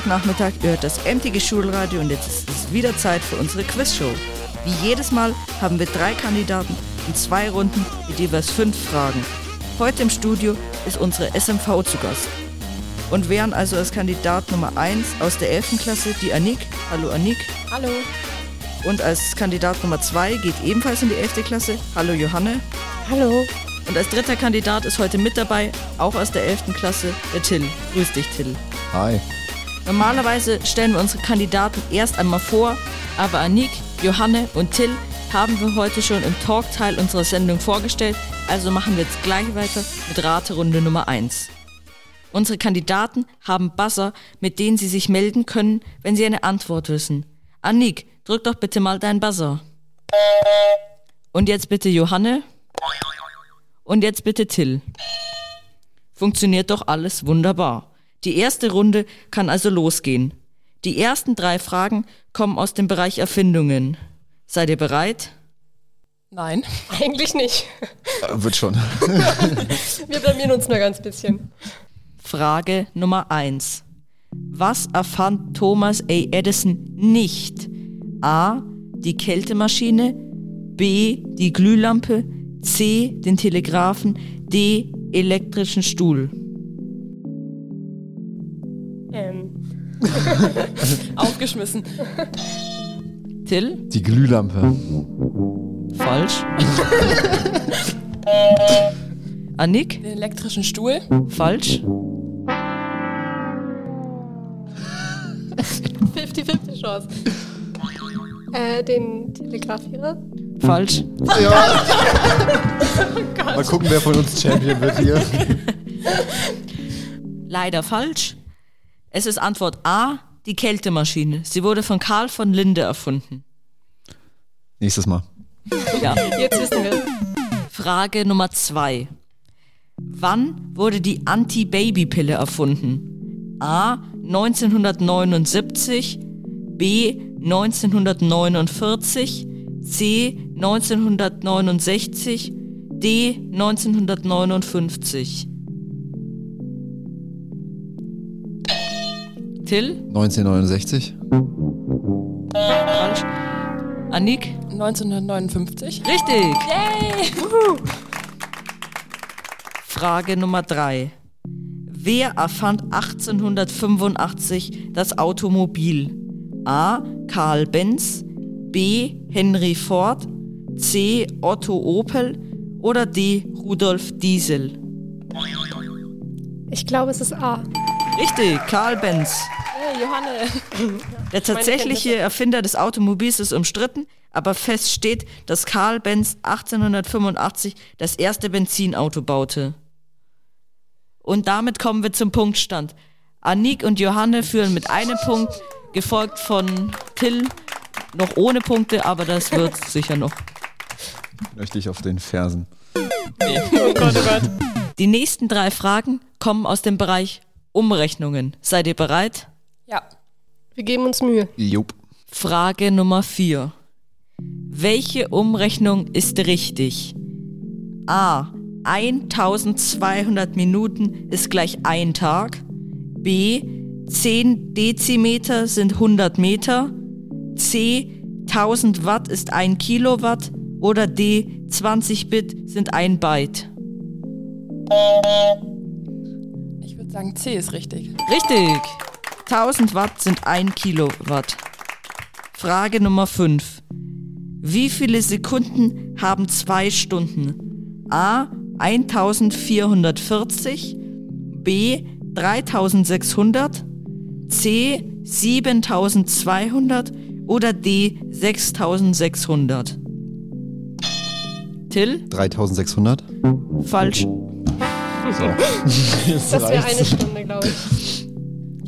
Freitagnachmittag, ihr hört das MTG Schulradio und jetzt ist es wieder Zeit für unsere Quizshow. Wie jedes Mal haben wir drei Kandidaten in zwei Runden mit jeweils fünf Fragen. Heute im Studio ist unsere SMV zu Gast. Und wären also als Kandidat Nummer 1 aus der 11. Klasse die Anik. Hallo Anik. Hallo. Und als Kandidat Nummer 2 geht ebenfalls in die 11. Klasse. Hallo Johanne. Hallo. Und als dritter Kandidat ist heute mit dabei, auch aus der 11. Klasse, der Till. Grüß dich, Till. Hi. Normalerweise stellen wir unsere Kandidaten erst einmal vor, aber Anik, Johanne und Till haben wir heute schon im Talkteil unserer Sendung vorgestellt, also machen wir jetzt gleich weiter mit Raterunde Nummer 1. Unsere Kandidaten haben Buzzer, mit denen sie sich melden können, wenn sie eine Antwort wissen. Anik, drück doch bitte mal deinen Buzzer. Und jetzt bitte Johanne. Und jetzt bitte Till. Funktioniert doch alles wunderbar. Die erste Runde kann also losgehen. Die ersten drei Fragen kommen aus dem Bereich Erfindungen. Seid ihr bereit? Nein, eigentlich nicht. Äh, wird schon. Wir blamieren uns nur ganz bisschen. Frage Nummer 1. Was erfand Thomas A. Edison nicht? A. Die Kältemaschine, B. Die Glühlampe, C. Den Telegraphen, D. Elektrischen Stuhl. Aufgeschmissen. Till? Die Glühlampe. Falsch. Annik? Den elektrischen Stuhl. Falsch. 50-50 Chance. Äh, den Telegrafierer. Falsch. Ja. Mal gucken, wer von uns Champion wird hier. Leider falsch. Es ist Antwort A, die Kältemaschine. Sie wurde von Karl von Linde erfunden. Nächstes Mal. Ja. Jetzt wissen wir. Frage Nummer zwei. Wann wurde die Anti-Baby-Pille erfunden? A. 1979, B. 1949, C. 1969, D. 1959. Till? 1969. Falsch. Annik? 1959. Richtig! Yay! Frage Nummer drei. Wer erfand 1885 das Automobil? A. Karl Benz, B. Henry Ford, C. Otto Opel oder D. Rudolf Diesel? Ich glaube, es ist A. Richtig, Karl Benz. Hey, Johanne. Der tatsächliche Erfinder des Automobils ist umstritten, aber fest steht, dass Karl Benz 1885 das erste Benzinauto baute. Und damit kommen wir zum Punktstand. Annik und Johanne führen mit einem Punkt, gefolgt von Till noch ohne Punkte, aber das wird sicher noch. Möchte ich auf den Fersen. Oh Gott, oh Gott. Die nächsten drei Fragen kommen aus dem Bereich Umrechnungen. Seid ihr bereit? Ja. Wir geben uns Mühe. Jupp. Frage Nummer 4. Welche Umrechnung ist richtig? A. 1200 Minuten ist gleich ein Tag. B. 10 Dezimeter sind 100 Meter. C. 1000 Watt ist ein Kilowatt. Oder D. 20 Bit sind ein Byte. Ich würde sagen, C ist richtig. Richtig. 1000 Watt sind ein Kilowatt. Frage Nummer 5. Wie viele Sekunden haben zwei Stunden? A. 1440, B. 3600, C. 7200 oder D. 6600? Till? 3600. Falsch. So. Das wäre eine Stunde, glaube ich.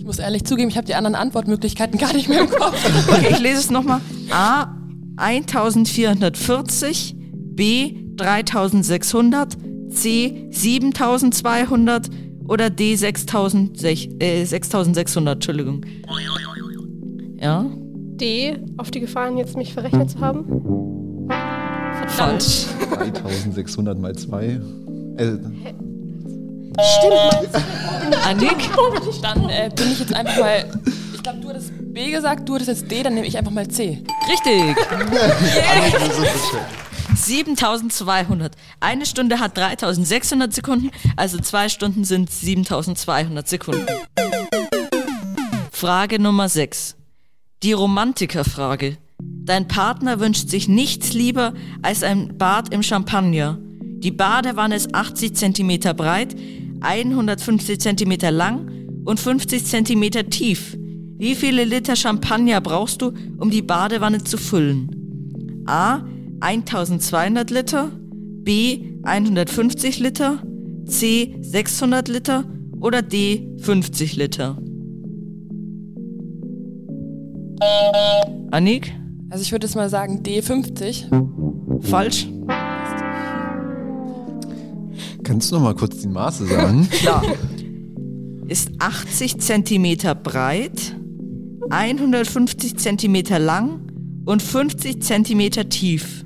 Ich muss ehrlich zugeben, ich habe die anderen Antwortmöglichkeiten gar nicht mehr im Kopf. Okay, ich lese es nochmal. A. 1440, B. 3600, C. 7200 oder D. 6600, äh, 6600, Entschuldigung. Ja, D, auf die Gefahren, jetzt mich verrechnet zu haben. Verdammt. falsch. 3600 mal 2. Äh, Stimmt, Annik? Dann äh, bin ich jetzt einfach mal Ich glaube, du hattest B gesagt, du hattest jetzt D, dann nehme ich einfach mal C. Richtig. Bescheuert. 7200. Eine Stunde hat 3600 Sekunden, also zwei Stunden sind 7200 Sekunden. Frage Nummer 6. Die Romantikerfrage. Dein Partner wünscht sich nichts lieber als ein Bad im Champagner. Die Badewanne ist 80 cm breit, 150 cm lang und 50 cm tief. Wie viele Liter Champagner brauchst du, um die Badewanne zu füllen? A. 1200 Liter, B. 150 Liter, C. 600 Liter oder D. 50 Liter? Annik? Also ich würde jetzt mal sagen D50. Falsch? Kannst du noch mal kurz die Maße sagen? Klar. Ist 80 Zentimeter breit, 150 Zentimeter lang und 50 Zentimeter tief.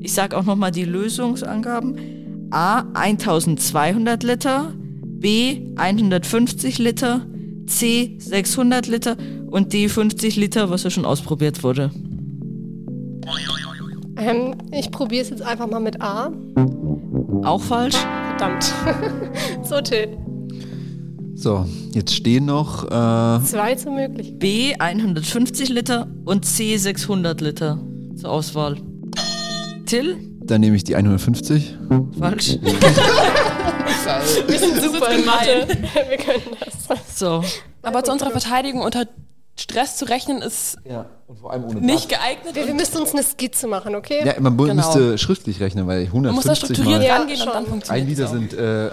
Ich sage auch nochmal die Lösungsangaben. A 1200 Liter, B 150 Liter, C 600 Liter und D 50 Liter, was ja schon ausprobiert wurde. Ähm, ich probiere es jetzt einfach mal mit A. Auch falsch? Verdammt. so, Till. So, jetzt stehen noch äh, Zwei zu möglich. B 150 Liter und C 600 Liter zur Auswahl. Till? dann nehme ich die 150. Falsch. Wir sind super in Mathe. Wir können das. So. Aber zu unserer Verteidigung unter Stress zu rechnen ist Ja, und vor allem ohne nicht geeignet. Wir, wir müssen uns eine Skizze machen, okay? Ja, man Genau. müsste schriftlich rechnen, weil man muss da 150 strukturiert mal Ja, rangehen und dann funktioniert ein Liter sind äh,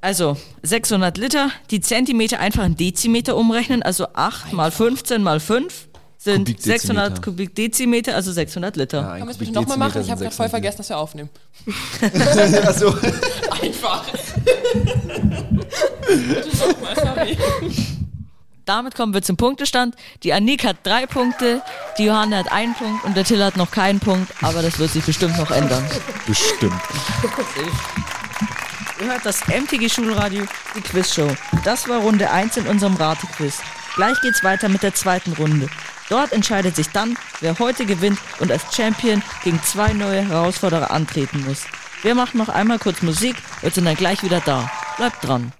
Also 600 Liter, die Zentimeter einfach in Dezimeter umrechnen, also 8 mal 15 mal 5 sind Kubikdezimeter. 600 Kubikdezimeter, also 600 Liter. ja, Kann man es bitte nochmal machen? Ich habe gerade voll vergessen, dass wir aufnehmen. Achso. Einfach. bitte nochmal, sorry. Damit kommen wir zum Punktestand. Die Annik hat drei Punkte, die Johanna hat einen Punkt und der Till hat noch keinen Punkt, aber das wird sich bestimmt noch ändern. Bestimmt. Ihr hört das MTG Schulradio, die Quizshow. Das war Runde 1 in unserem Ratequiz. Gleich geht's weiter mit der zweiten Runde. Dort entscheidet sich dann, wer heute gewinnt und als Champion gegen zwei neue Herausforderer antreten muss. Wir machen noch einmal kurz Musik und sind dann gleich wieder da. Bleibt dran.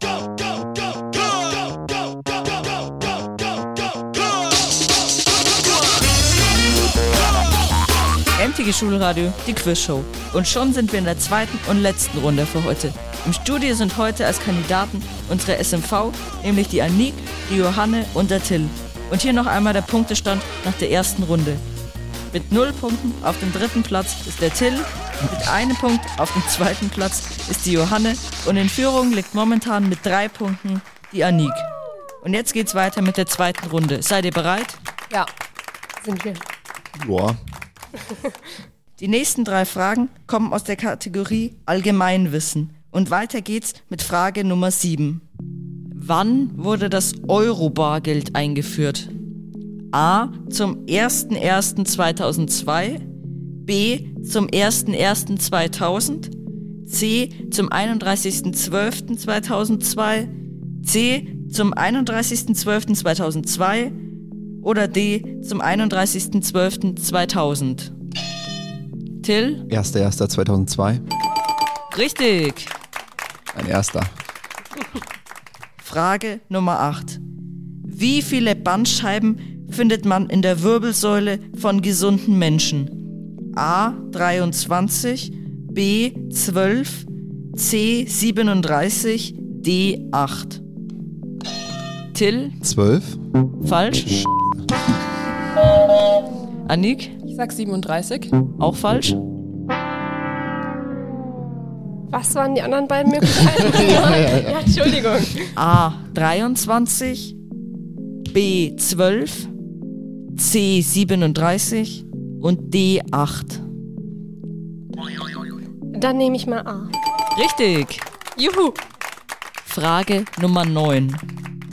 MTG Schulradio, die Quizshow. Und schon sind wir in der zweiten und letzten Runde für heute. Im Studio sind heute als Kandidaten unsere SMV, nämlich die Anik, die Johanne und der Till. Und hier noch einmal der Punktestand nach der ersten Runde. Mit null Punkten auf dem dritten Platz ist der Till, mit einem Punkt auf dem zweiten Platz ist die Johanne und in Führung liegt momentan mit drei Punkten die Anik. Und jetzt geht's weiter mit der zweiten Runde. Seid ihr bereit? Ja. Sind wir. Ja. Die nächsten drei Fragen kommen aus der Kategorie Allgemeinwissen. Und weiter geht's mit Frage Nummer 7. Wann wurde das Euro-Bargeld eingeführt? A. Zum 01.01.2002 B. Zum 01.01.2000 C. Zum 31.12.2002 C. Zum 31.12.2002 oder D. Zum 31.12.2000 Till? 1.1.2002. Richtig. Ein erster. Frage Nummer 8. Wie viele Bandscheiben findet man in der Wirbelsäule von gesunden Menschen? A 23, B 12, C 37, D 8. Till, 12. falsch. Annik, Ich sag 37. auch falsch. Was waren die anderen beiden Möglichkeiten? ja, Entschuldigung. A 23, B 12, C 37 und D 8. Dann nehme ich mal A. Richtig. Juhu. Frage Nummer 9.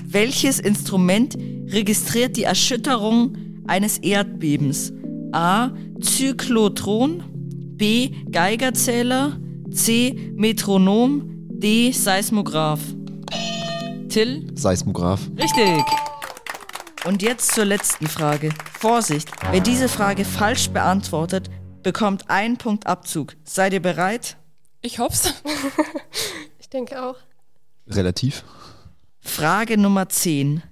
Welches Instrument registriert die Erschütterung eines Erdbebens? A. Zyklotron, B. Geigerzähler, C. Metronom, D. Seismograph. Till? Seismograph. Richtig. Und jetzt zur letzten Frage. Vorsicht, wer diese Frage falsch beantwortet, bekommt einen Punkt Abzug. Seid ihr bereit? Ich hoff's. Ich denke auch. Relativ. Frage Nummer 10.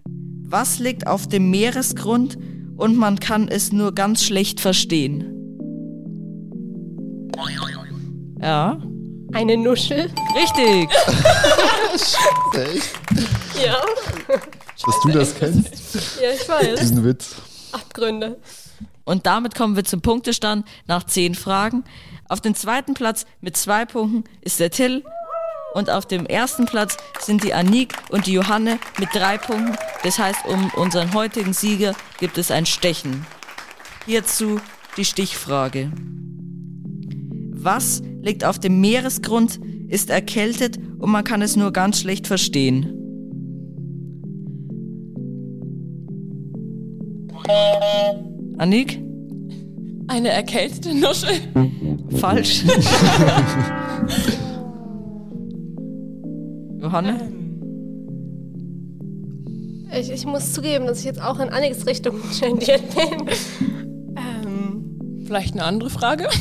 Was liegt auf dem Meeresgrund und man kann es nur ganz schlecht verstehen? Ja, Eine Nuschel. richtig. Echt? Ja. Dass du das kennst, Ja, ich weiß. diesen Witz. Abgründe. Und damit kommen wir zum Punktestand nach 10 Fragen. Auf dem zweiten Platz mit zwei Punkten ist der Till. Und auf dem ersten Platz sind die Anik und die Johanne mit drei Punkten. Das heißt, um unseren heutigen Sieger gibt es ein Stechen. Hierzu die Stichfrage. Was liegt auf dem Meeresgrund, ist erkältet und man kann es nur ganz schlecht verstehen? Anik? Eine erkältete Nuschel. Falsch. Johanne? Ich, ich muss zugeben, dass ich jetzt auch in Anniks Richtung tendiert bin. Ähm, Vielleicht eine andere Frage?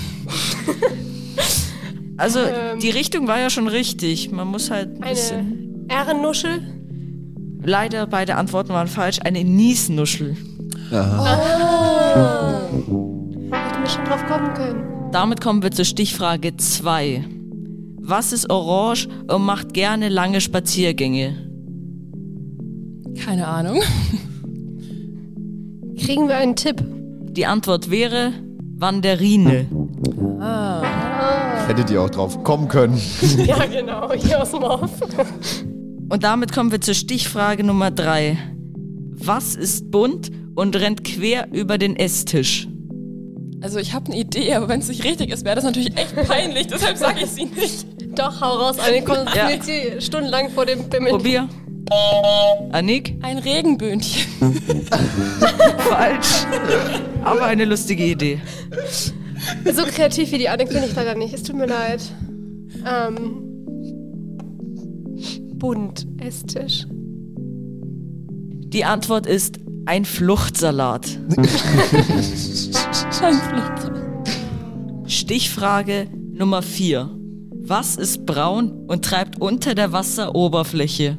Also, Ähm. die Richtung war ja schon richtig. Man muss halt ein bisschen. eine Ehrennuschel. Leider beide Antworten waren falsch. Eine Niesnuschel. Aha. Hätte mir schon drauf kommen können. Damit kommen wir zur Stichfrage 2. Was ist orange und macht gerne lange Spaziergänge? Keine Ahnung. Kriegen wir einen Tipp? Die Antwort wäre Wanderine. Hättet ihr auch drauf kommen können. Ja, genau. Hier aus dem Off. Und damit kommen wir zur Stichfrage Nummer 3. Was ist bunt und rennt quer über den Esstisch? Also ich habe eine Idee, aber wenn es nicht richtig ist, wäre das natürlich echt peinlich. Deshalb sage ich sie nicht. Doch, hau raus. Eine konzentriert sie stundenlang vor dem Bimmel. Probier. Anik? Ein Regenböhnchen. Falsch. Aber eine lustige Idee. So kreativ wie die Annik bin ich leider nicht. Es tut mir leid. Ähm. Bunt. Esstisch. Die Antwort ist ein Fluchtsalat. Ein Flot. Stichfrage Nummer 4. Was ist braun und treibt unter der Wasseroberfläche?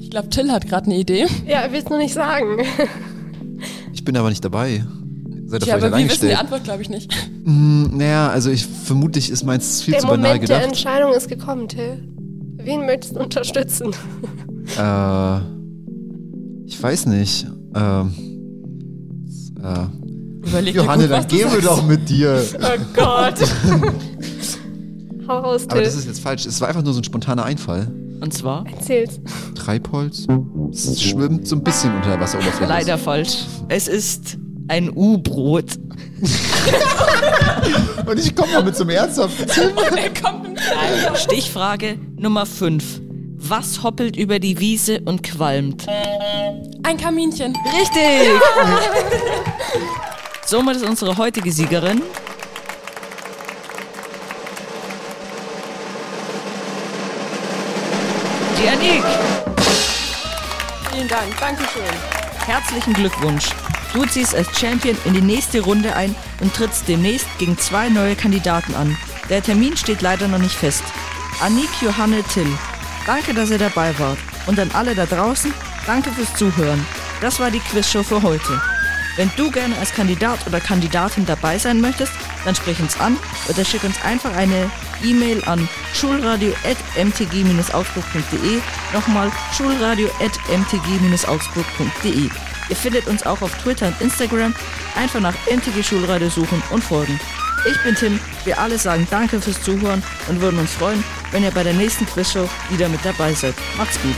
Ich glaube, Till hat gerade eine Idee. Ja, er will es nur nicht sagen. Ich bin aber nicht dabei. Seid ihr Ja, vielleicht aber wir wissen die? Antwort, glaube ich, nicht. Hm, naja, also ich vermutlich ist meins viel Der zu banal Moment der gedacht. Entscheidung ist gekommen, Till. Wen möchtest du unterstützen? Äh, ich weiß nicht. Ähm, äh, Überleg Johanne, gut, dann gehen wir doch mit dir. Oh Gott. Hau raus, Aber das Till. ist jetzt falsch. Es war einfach nur so ein spontaner Einfall. Und zwar Erzähl's. Treibholz. Es schwimmt so ein bisschen unter der Wasseroberfläche. leider falsch. Es ist ein U-Brot. Und ich komme mal mit einem ernsthaften. Und er kommt mit einem Stichfrage Nummer 5. Was hoppelt über die Wiese und qualmt? Ein Kaminchen. Richtig! Somit ist unsere heutige Siegerin die Anik. Vielen Dank. Dankeschön. Herzlichen Glückwunsch. Du ziehst als Champion in die nächste Runde ein und trittst demnächst gegen zwei neue Kandidaten an. Der Termin steht leider noch nicht fest. Anik, Johanne, Till. Danke, dass ihr dabei wart. Und an alle da draußen, danke fürs Zuhören. Das war die Quizshow für heute. Wenn du gerne als Kandidat oder Kandidatin dabei sein möchtest, dann sprich uns an oder schick uns einfach eine E-Mail an schulradio.mtg-augsburg.de. Nochmal schulradio.mtg-augsburg.de. Ihr findet uns auch auf Twitter und Instagram. Einfach nach MTG Schulradio suchen und folgen. Ich bin Tim. Wir alle sagen Danke fürs Zuhören und würden uns freuen, wenn ihr bei der nächsten Quizshow wieder mit dabei seid. Macht's gut.